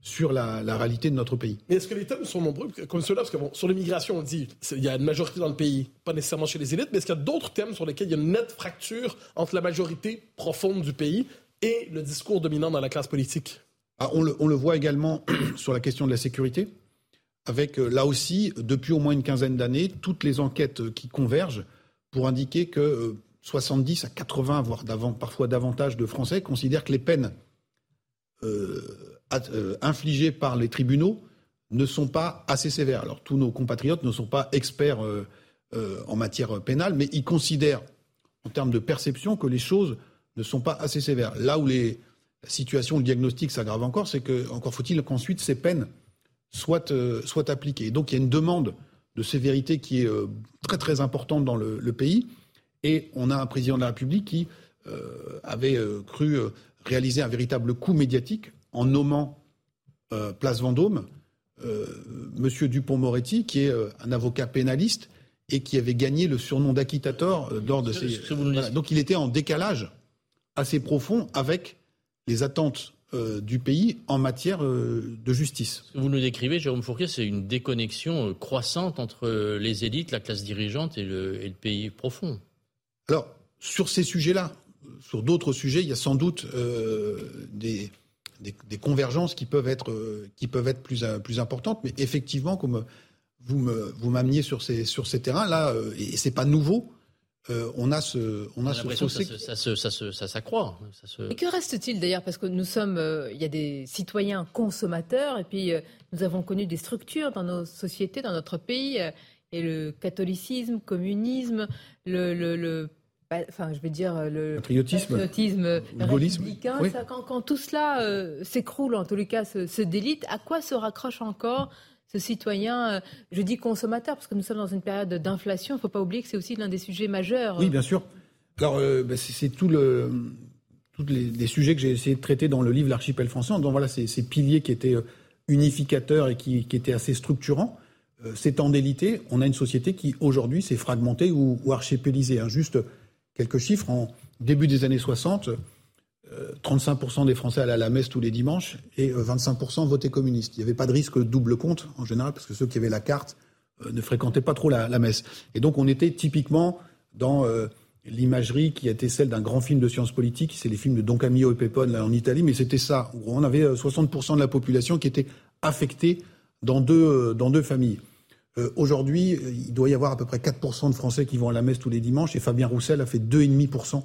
sur la, réalité de notre pays. Est-ce que les thèmes sont nombreux comme ceux-là Parce que sur l'immigration, on dit il y a une majorité dans le pays, pas nécessairement chez les élites, mais est-ce qu'il y a d'autres thèmes sur lesquels il y a une nette fracture entre la majorité profonde du pays et le discours dominant dans la classe politique ah, on, le, voit également [clears throat] sur la question de la sécurité, avec euh, là aussi, depuis au moins une quinzaine d'années, toutes les enquêtes euh, qui convergent pour indiquer que 70 euh, à 80, voire parfois davantage de Français considèrent que les peines infligées par les tribunaux ne sont pas assez sévères. Alors tous nos compatriotes ne sont pas experts en matière pénale, mais ils considèrent, en termes de perception, que les choses ne sont pas assez sévères. Là où la situation, le diagnostic s'aggrave encore, c'est que encore faut-il qu'ensuite ces peines soient, euh, appliquées. donc il y a une demande de sévérité qui est euh, très très importante dans le, pays. Et on a un président de la République qui euh, avait cru réaliser un véritable coup médiatique en nommant Place Vendôme Monsieur Dupont-Moretti, qui est un avocat pénaliste et qui avait gagné le surnom d'acquittateur lors de ces. Donc il était en décalage assez profond avec les attentes du pays en matière de justice. Ce que vous nous décrivez, Jérôme Fourquet, c'est une déconnexion croissante entre les élites, la classe dirigeante et le, et le pays profond. Alors, sur ces sujets-là, sur d'autres sujets, il y a sans doute des, des, convergences qui peuvent être, qui peuvent être plus, plus importantes. Mais effectivement, comme vous m'ameniez vous sur ces, sur ces terrains-là, et c'est pas nouveau, euh, on a ce, on a, ce fossé. Ça, ça, ça, ça s'accroît. Et que reste-t-il d'ailleurs? Parce que nous sommes, euh, il y a des citoyens consommateurs, et puis euh, nous avons connu des structures dans nos sociétés, dans notre pays, et le catholicisme, le communisme, le, le, bah, enfin, je veux dire le patriotisme, le gaullisme. Quand, quand, tout cela s'écroule, en tous les cas, se, se délite, à quoi se raccroche encore ce citoyen, euh, je dis consommateur, parce que nous sommes dans une période d'inflation, il ne faut pas oublier que c'est aussi l'un des sujets majeurs. Oui, bien sûr. Alors, euh, bah, c'est tout le, tous les, sujets que j'ai essayé de traiter dans le livre L'archipel français. Donc voilà, ces, ces, piliers qui étaient euh, unificateurs et qui, étaient assez structurants. c'est en délité. On a une société qui, aujourd'hui, s'est fragmentée ou, ou archipélisée. Hein. Juste quelques chiffres. En début des années 60, 35% des Français allaient à la messe tous les dimanches et 25% euh, votaient communiste. Il n'y avait pas de risque de double compte en général parce que ceux qui avaient la carte euh, ne fréquentaient pas trop la, messe. Et donc on était typiquement dans euh, l'imagerie qui était celle d'un grand film de science politique, c'est les films de Don Camillo et Pepone en Italie, mais c'était ça. On avait 60% de la population qui était affectée dans deux, dans deux familles. Aujourd'hui, il doit y avoir à peu près 4% de Français qui vont à la messe tous les dimanches et Fabien Roussel a fait 2,5%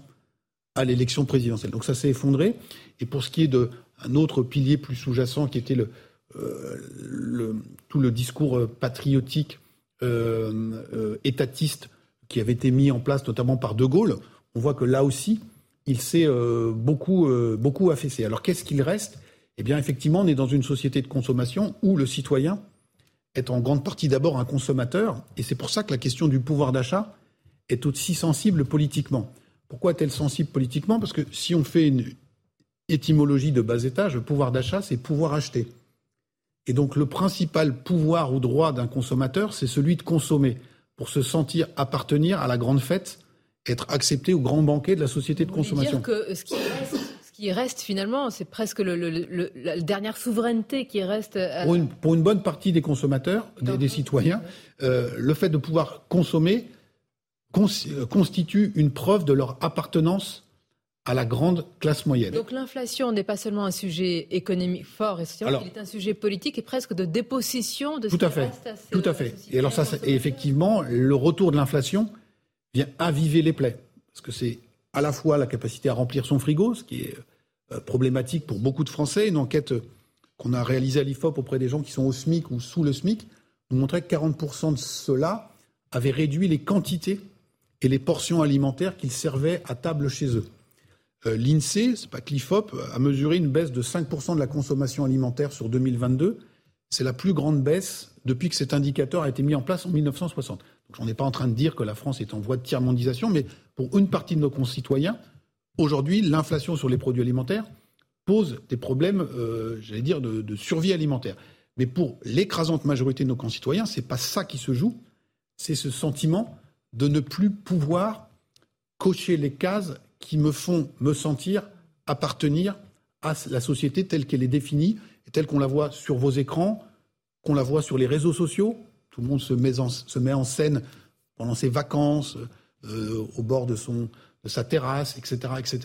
à l'élection présidentielle. Donc ça s'est effondré. Et pour ce qui est d'un autre pilier plus sous-jacent, qui était euh, tout le discours euh, patriotique, euh, étatiste, qui avait été mis en place notamment par De Gaulle, on voit que là aussi, il s'est beaucoup, beaucoup affaissé. Alors qu'est-ce qu'il reste? Eh bien, effectivement, on est dans une société de consommation où le citoyen est en grande partie d'abord un consommateur, et c'est pour ça que la question du pouvoir d'achat est aussi sensible politiquement. Pourquoi est-elle sensible politiquement? Parce que si on fait une étymologie de bas étage, le pouvoir d'achat, c'est pouvoir acheter. Et donc le principal pouvoir ou droit d'un consommateur, c'est celui de consommer, pour se sentir appartenir à la grande fête, être accepté au grand banquet de la société de consommation. Dire que ce qui reste, finalement, c'est presque la dernière souveraineté qui reste. Pour, une, bonne partie des consommateurs, des, citoyens, euh, le fait de pouvoir consommer, constitue une preuve de leur appartenance à la grande classe moyenne. Donc l'inflation n'est pas seulement un sujet économique fort et social, il est un sujet politique et presque de dépossession de tout ce à fait, tout à fait. Et alors ça, et effectivement, le retour de l'inflation vient aviver les plaies, parce que c'est à la fois la capacité à remplir son frigo, ce qui est euh, problématique pour beaucoup de Français. Une enquête qu'on a réalisée à l'IFOP auprès des gens qui sont au SMIC ou sous le SMIC nous montrait que 40% de ceux-là avaient réduit les quantités et les portions alimentaires qu'ils servaient à table chez eux. Euh, L'INSEE, c'est pas Clifop, a mesuré une baisse de 5% de la consommation alimentaire sur 2022. C'est la plus grande baisse depuis que cet indicateur a été mis en place en 1960. Donc, on n'est pas en train de dire que la France est en voie de tiers-mondisation, mais pour une partie de nos concitoyens, aujourd'hui, l'inflation sur les produits alimentaires pose des problèmes, euh, j'allais dire, de, de, survie alimentaire. Mais pour l'écrasante majorité de nos concitoyens, c'est pas ça qui se joue, c'est ce sentiment de ne plus pouvoir cocher les cases qui me font me sentir appartenir à la société telle qu'elle est définie et telle qu'on la voit sur vos écrans, qu'on la voit sur les réseaux sociaux. Tout le monde se met en, se met en scène pendant ses vacances, euh, au bord de, son, de sa terrasse, etc., etc.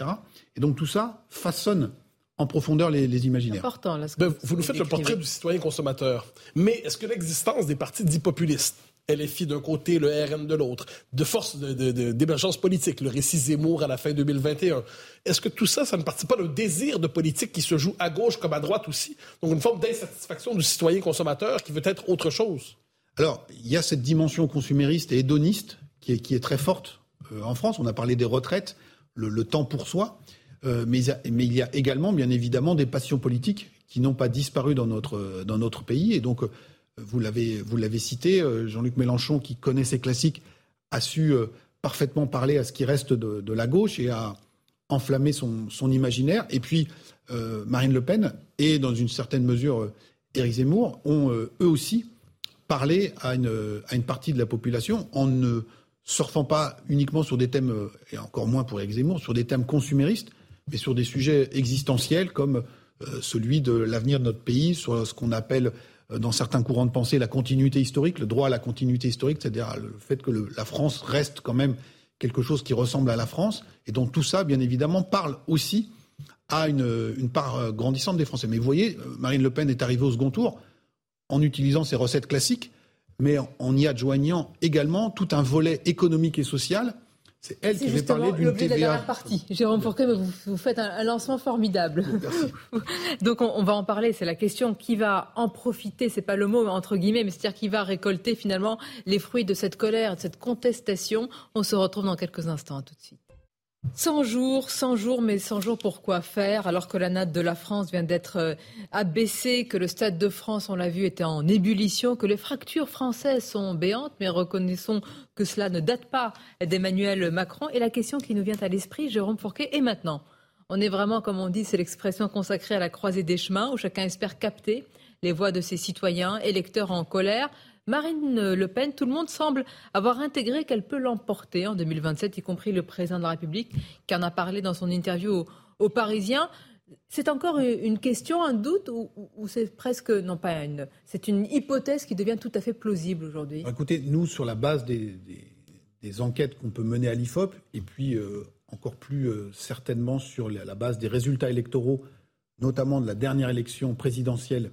Et donc tout ça façonne en profondeur les, les imaginaires. Important, ben, vous nous faites le portrait du citoyen consommateur. Mais est-ce que l'existence des partis dits populistes LFI d'un côté, le RN de l'autre, de force d'émergence politique, le récit Zemmour à la fin 2021. Est-ce que tout ça, ça ne participe pas d'un désir de politique qui se joue à gauche comme à droite aussi? Donc une forme d'insatisfaction du citoyen consommateur qui veut être autre chose? Alors, il y a cette dimension consumériste et hédoniste qui est, qui est très forte euh, en France. On a parlé des retraites, le, temps pour soi. Euh, mais, mais, il y a également, bien évidemment, des passions politiques qui n'ont pas disparu dans notre, dans notre pays. Et donc, vous l'avez, vous l'avez cité, euh, Jean-Luc Mélenchon, qui connaît ces classiques, a su euh, parfaitement parler à ce qui reste de, la gauche et a enflammé son, imaginaire. Et puis, euh, Marine Le Pen et, dans une certaine mesure, Éric Zemmour ont eux aussi parlé à une, à une partie de la population en ne surfant pas uniquement sur des thèmes, et encore moins pour Éric Zemmour, sur des thèmes consuméristes, mais sur des sujets existentiels comme celui de l'avenir de notre pays, sur ce qu'on appelle dans certains courants de pensée la continuité historique, le droit à la continuité historique, c'est-à-dire le fait que la France reste quand même quelque chose qui ressemble à la France, et dont tout ça, bien évidemment, parle aussi à une, une part grandissante des Français. Mais vous voyez, Marine Le Pen est arrivée au second tour en utilisant ses recettes classiques, mais en y adjoignant également tout un volet économique et social. C'est elle qui va parler d'une TVA. de la dernière partie. Jérôme Fourquet, vous, vous faites un, lancement formidable. [laughs] Donc on, va en parler. C'est la question qui va en profiter. C'est pas le mot entre guillemets, mais c'est-à-dire qui va récolter finalement les fruits de cette colère, de cette contestation. On se retrouve dans quelques instants. tout de suite. 100 jours, 100 jours, mais 100 jours pour quoi faire alors que la natte de la France vient d'être euh, abaissée, que le Stade de France, on l'a vu, était en ébullition, que les fractures françaises sont béantes, mais reconnaissons que cela ne date pas d'Emmanuel Macron. Et la question qui nous vient à l'esprit, Jérôme Fourquet, et maintenant On est vraiment, comme on dit, c'est l'expression consacrée à la croisée des chemins, où chacun espère capter les voix de ses citoyens, électeurs en colère. Marine Le Pen, tout le monde semble avoir intégré qu'elle peut l'emporter en 2027, y compris le président de la République, qui en a parlé dans son interview aux, Parisiens. C'est encore une question, un doute, ou, c'est presque, non pas une, c'est une hypothèse qui devient tout à fait plausible aujourd'hui? Écoutez, nous, sur la base des, enquêtes qu'on peut mener à l'IFOP, et puis euh, encore plus euh, certainement sur la base des résultats électoraux, notamment de la dernière élection présidentielle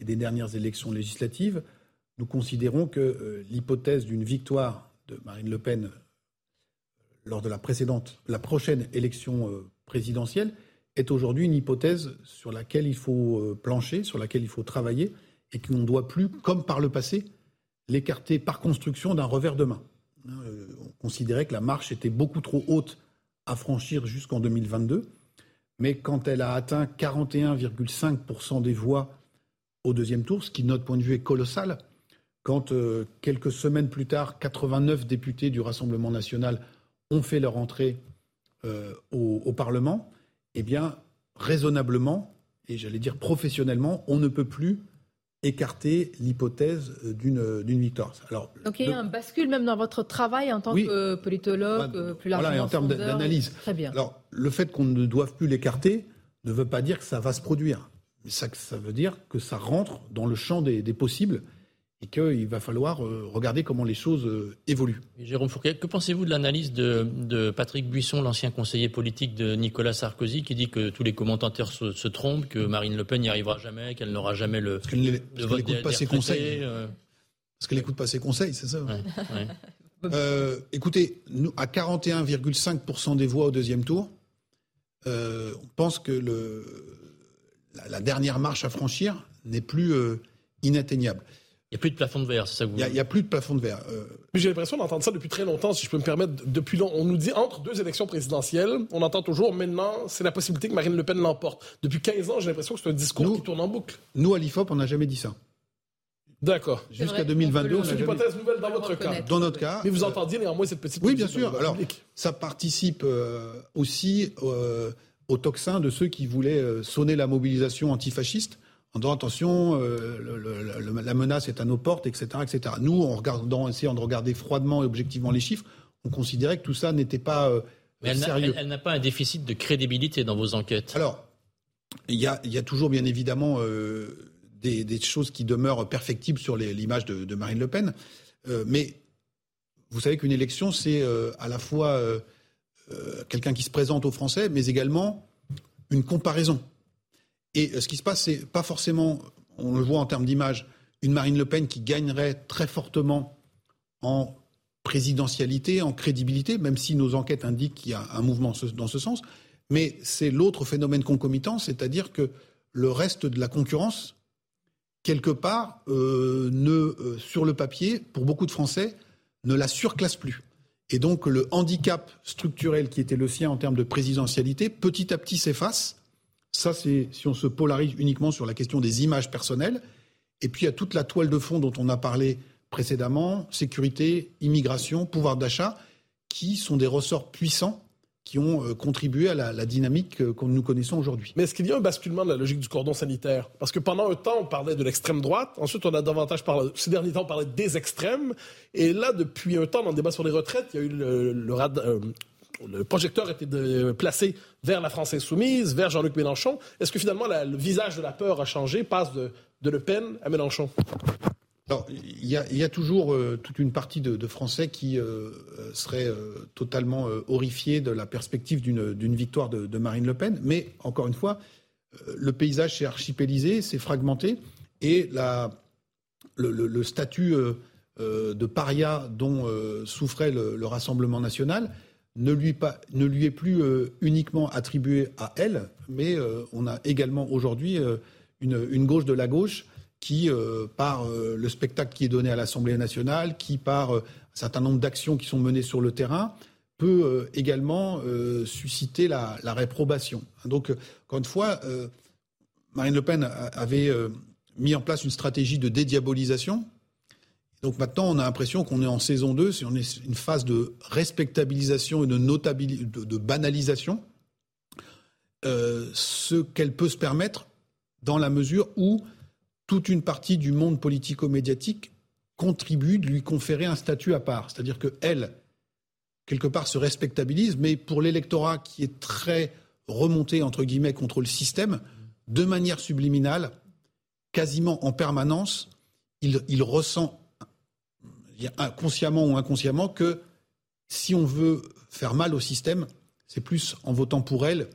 et des dernières élections législatives, nous considérons que euh, l'hypothèse d'une victoire de Marine Le Pen euh, lors de la précédente, la prochaine élection euh, présidentielle est aujourd'hui une hypothèse sur laquelle il faut plancher, sur laquelle il faut travailler, et qu'on ne doit plus, comme par le passé, l'écarter par construction d'un revers de main. Hein, on considérait que la marche était beaucoup trop haute à franchir jusqu'en 2022, mais quand elle a atteint 41,5% des voix au deuxième tour, ce qui, de notre point de vue, est colossal, quand euh, quelques semaines plus tard, 89 députés du Rassemblement national ont fait leur entrée euh, au, Parlement, eh bien, raisonnablement, et j'allais dire professionnellement, on ne peut plus écarter l'hypothèse d'une victoire. Alors, Donc il y a un bascule même dans votre travail en tant que politologue, bah, plus largement. Voilà, en termes d'analyse. Très bien. Alors, le fait qu'on ne doive plus l'écarter ne veut pas dire que ça va se produire. Ça, ça veut dire que ça rentre dans le champ des possibles et qu'il va falloir euh, regarder comment les choses euh, évoluent. Jérôme Fourquet, que pensez-vous de l'analyse de, Patrick Buisson, l'ancien conseiller politique de Nicolas Sarkozy, qui dit que tous les commentateurs se, trompent, que Marine Le Pen n'y arrivera jamais, qu'elle n'aura jamais le, Parce qu'elle n'écoute pas ses conseils. Euh. Parce qu'elle n'écoute pas ses conseils, c'est ça [laughs] Écoutez, nous, à 41,5% des voix au deuxième tour, on pense que le, la, dernière marche à franchir n'est plus inatteignable. Il n'y a plus de plafond de verre, c'est ça que vous Il n'y a, plus de plafond de verre. Euh. J'ai l'impression d'entendre ça depuis très longtemps, si je peux me permettre. Depuis longtemps, on nous dit entre deux élections présidentielles, on entend toujours maintenant, c'est la possibilité que Marine Le Pen l'emporte. Depuis 15 ans, j'ai l'impression que c'est un discours qui tourne en boucle. Nous, à l'IFOP, on n'a jamais dit ça. D'accord. Jusqu'à 2022, c'est une hypothèse nouvelle dans votre cas. Dans notre cas. Mais vous entendiez néanmoins cette petite. Oui, bien sûr. Alors, ça participe euh, aussi euh, au tocsin de ceux qui voulaient sonner la mobilisation antifasciste en disant attention, euh, la menace est à nos portes, etc., etc. Nous, en regardant, essayant de regarder froidement et objectivement les chiffres, on considérait que tout ça n'était pas euh, Mais elle sérieux. Elle, n'a pas un déficit de crédibilité dans vos enquêtes. Alors, il y a, toujours bien évidemment euh, des, choses qui demeurent perfectibles sur l'image de, Marine Le Pen, mais vous savez qu'une élection, c'est à la fois quelqu'un qui se présente aux Français, mais également une comparaison. Et euh, ce qui se passe, c'est pas forcément, on le voit en termes d'image, une Marine Le Pen qui gagnerait très fortement en présidentialité, en crédibilité, même si nos enquêtes indiquent qu'il y a un mouvement dans ce sens. Mais c'est l'autre phénomène concomitant, c'est-à-dire que le reste de la concurrence, quelque part, euh, ne, euh, sur le papier, pour beaucoup de Français, ne la surclasse plus. Et donc le handicap structurel qui était le sien en termes de présidentialité, petit à petit s'efface ça, c'est si on se polarise uniquement sur la question des images personnelles. Et puis il y a toute la toile de fond dont on a parlé précédemment, sécurité, immigration, pouvoir d'achat, qui sont des ressorts puissants qui ont euh, contribué à la, dynamique euh, que nous connaissons aujourd'hui. Mais est-ce qu'il y a un basculement de la logique du cordon sanitaire? Parce que pendant un temps, on parlait de l'extrême droite, ensuite on a davantage parlé, ces derniers temps, on parlait des extrêmes, et là, depuis un temps, dans le débat sur les retraites, il y a eu le, le, euh, le projecteur était placé vers la France insoumise, vers Jean-Luc Mélenchon. Est-ce que finalement le visage de la peur a changé, passe de, Le Pen à Mélenchon? Il y, a, toujours euh, toute une partie de, Français qui euh, seraient euh, totalement horrifiés de la perspective d'une victoire de, Marine Le Pen. Mais encore une fois, le paysage s'est archipélisé, s'est fragmenté, et le, statut de paria dont souffrait le, Rassemblement national ne lui, est plus uniquement attribué à elle, mais on a également aujourd'hui une, gauche de la gauche qui, euh, par euh, le spectacle qui est donné à l'Assemblée nationale, qui, par euh, un certain nombre d'actions qui sont menées sur le terrain, peut également susciter la, réprobation. Donc, encore une fois, Marine Le Pen avait mis en place une stratégie de dédiabolisation. Donc maintenant, on a l'impression qu'on est en saison 2, c'est on est une phase de respectabilisation et de, de, de banalisation, ce qu'elle peut se permettre dans la mesure où toute une partie du monde politico-médiatique contribue de lui conférer un statut à part. C'est-à-dire qu'elle, quelque part, se respectabilise, mais pour l'électorat qui est très remonté, entre guillemets, contre le système, de manière subliminale, quasiment en permanence, il, ressent, consciemment ou inconsciemment, que si on veut faire mal au système, c'est plus en votant pour elle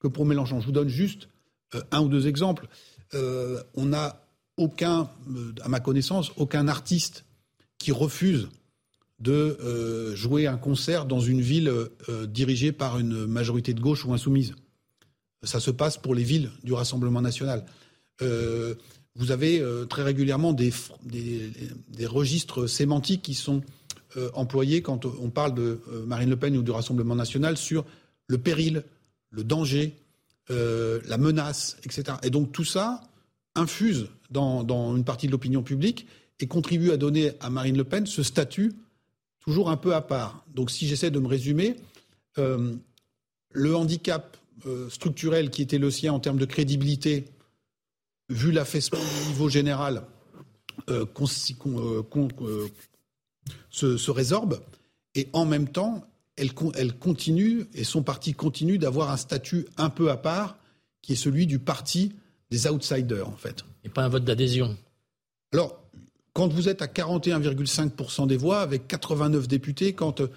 que pour Mélenchon. Je vous donne juste euh, un ou deux exemples. Euh, on a aucun, euh, à ma connaissance, aucun artiste qui refuse de jouer un concert dans une ville dirigée par une majorité de gauche ou insoumise. Ça se passe pour les villes du Rassemblement national. Vous avez très régulièrement des, des, registres sémantiques qui sont employés quand on parle de Marine Le Pen ou du Rassemblement national sur le péril, le danger, la menace, etc. Et donc tout ça, infuse dans, une partie de l'opinion publique et contribue à donner à Marine Le Pen ce statut toujours un peu à part. Donc si j'essaie de me résumer, euh, le handicap euh, structurel qui était le sien en termes de crédibilité, vu l'affaissement du niveau général, euh, se, résorbe, et en même temps, elle, elle continue, et son parti continue d'avoir un statut un peu à part, qui est celui du parti des outsiders, en fait. Et pas un vote d'adhésion. Alors, quand vous êtes à 41,5% des voix, avec 89 députés, quand euh,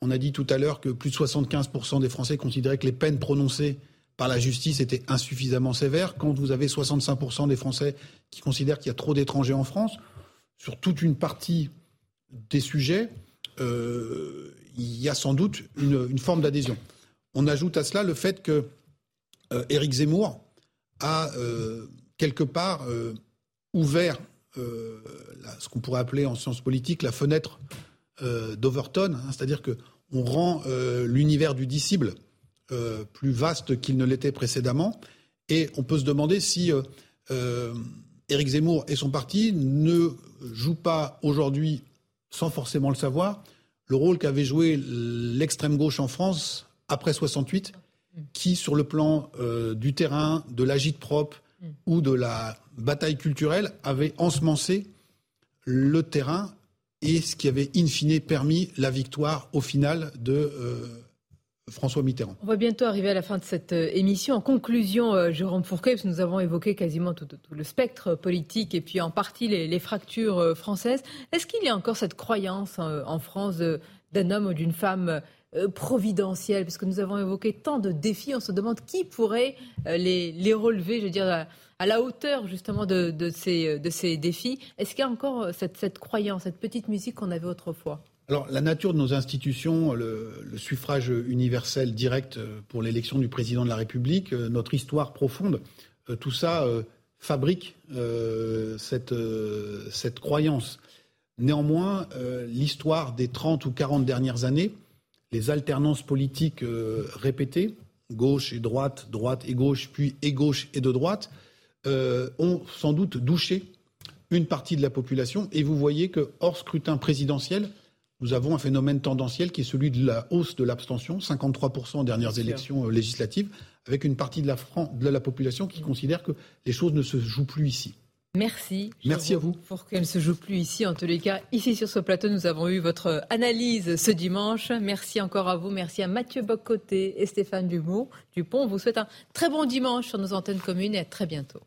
on a dit tout à l'heure que plus de 75% des Français considéraient que les peines prononcées par la justice étaient insuffisamment sévères, quand vous avez 65% des Français qui considèrent qu'il y a trop d'étrangers en France, sur toute une partie des sujets, euh, il y a sans doute une, forme d'adhésion. On ajoute à cela le fait que euh, Éric Zemmour, a euh, quelque part ouvert ce qu'on pourrait appeler en sciences politiques la fenêtre d'Overton, hein, c'est-à-dire qu'on rend l'univers du disciple plus vaste qu'il ne l'était précédemment, et on peut se demander si Éric Zemmour et son parti ne jouent pas aujourd'hui, sans forcément le savoir, le rôle qu'avait joué l'extrême gauche en France après 68 qui, sur le plan euh, du terrain, de l'agite propre ou de la bataille culturelle, avait ensemencé le terrain et ce qui avait in fine permis la victoire au final de euh, François Mitterrand. On va bientôt arriver à la fin de cette euh, émission. En conclusion, Jérôme Fourquet, parce que nous avons évoqué quasiment tout, le spectre politique et puis en partie les, fractures françaises, est-ce qu'il y a encore cette croyance en France d'un homme ou d'une femme euh, providentielle? Parce que nous avons évoqué tant de défis, on se demande qui pourrait euh, les, relever, je veux dire, à, la hauteur justement de, ces, défis. Est-ce qu'il y a encore euh, cette, croyance, cette petite musique qu'on avait autrefois? La nature de nos institutions, le, suffrage universel direct pour l'élection du président de la République, notre histoire profonde, tout ça fabrique cette, croyance. Néanmoins, l'histoire des 30 ou 40 dernières années les alternances politiques euh, répétées, gauche et droite, droite et gauche, puis gauche et de droite, euh, ont sans doute douché une partie de la population. Et vous voyez que hors scrutin présidentiel, nous avons un phénomène tendanciel qui est celui de la hausse de l'abstention, 53% aux dernières élections euh, législatives, avec une partie de la, de la population qui considère que les choses ne se jouent plus ici. Merci. Merci à vous. Pour qu'elle ne se joue plus ici. En tous les cas, ici sur ce plateau, nous avons eu votre analyse ce dimanche. Merci encore à vous. Merci à Mathieu Bocoté et Stéphane Dumont. Dupont. On vous souhaite un très bon dimanche sur nos antennes communes et à très bientôt.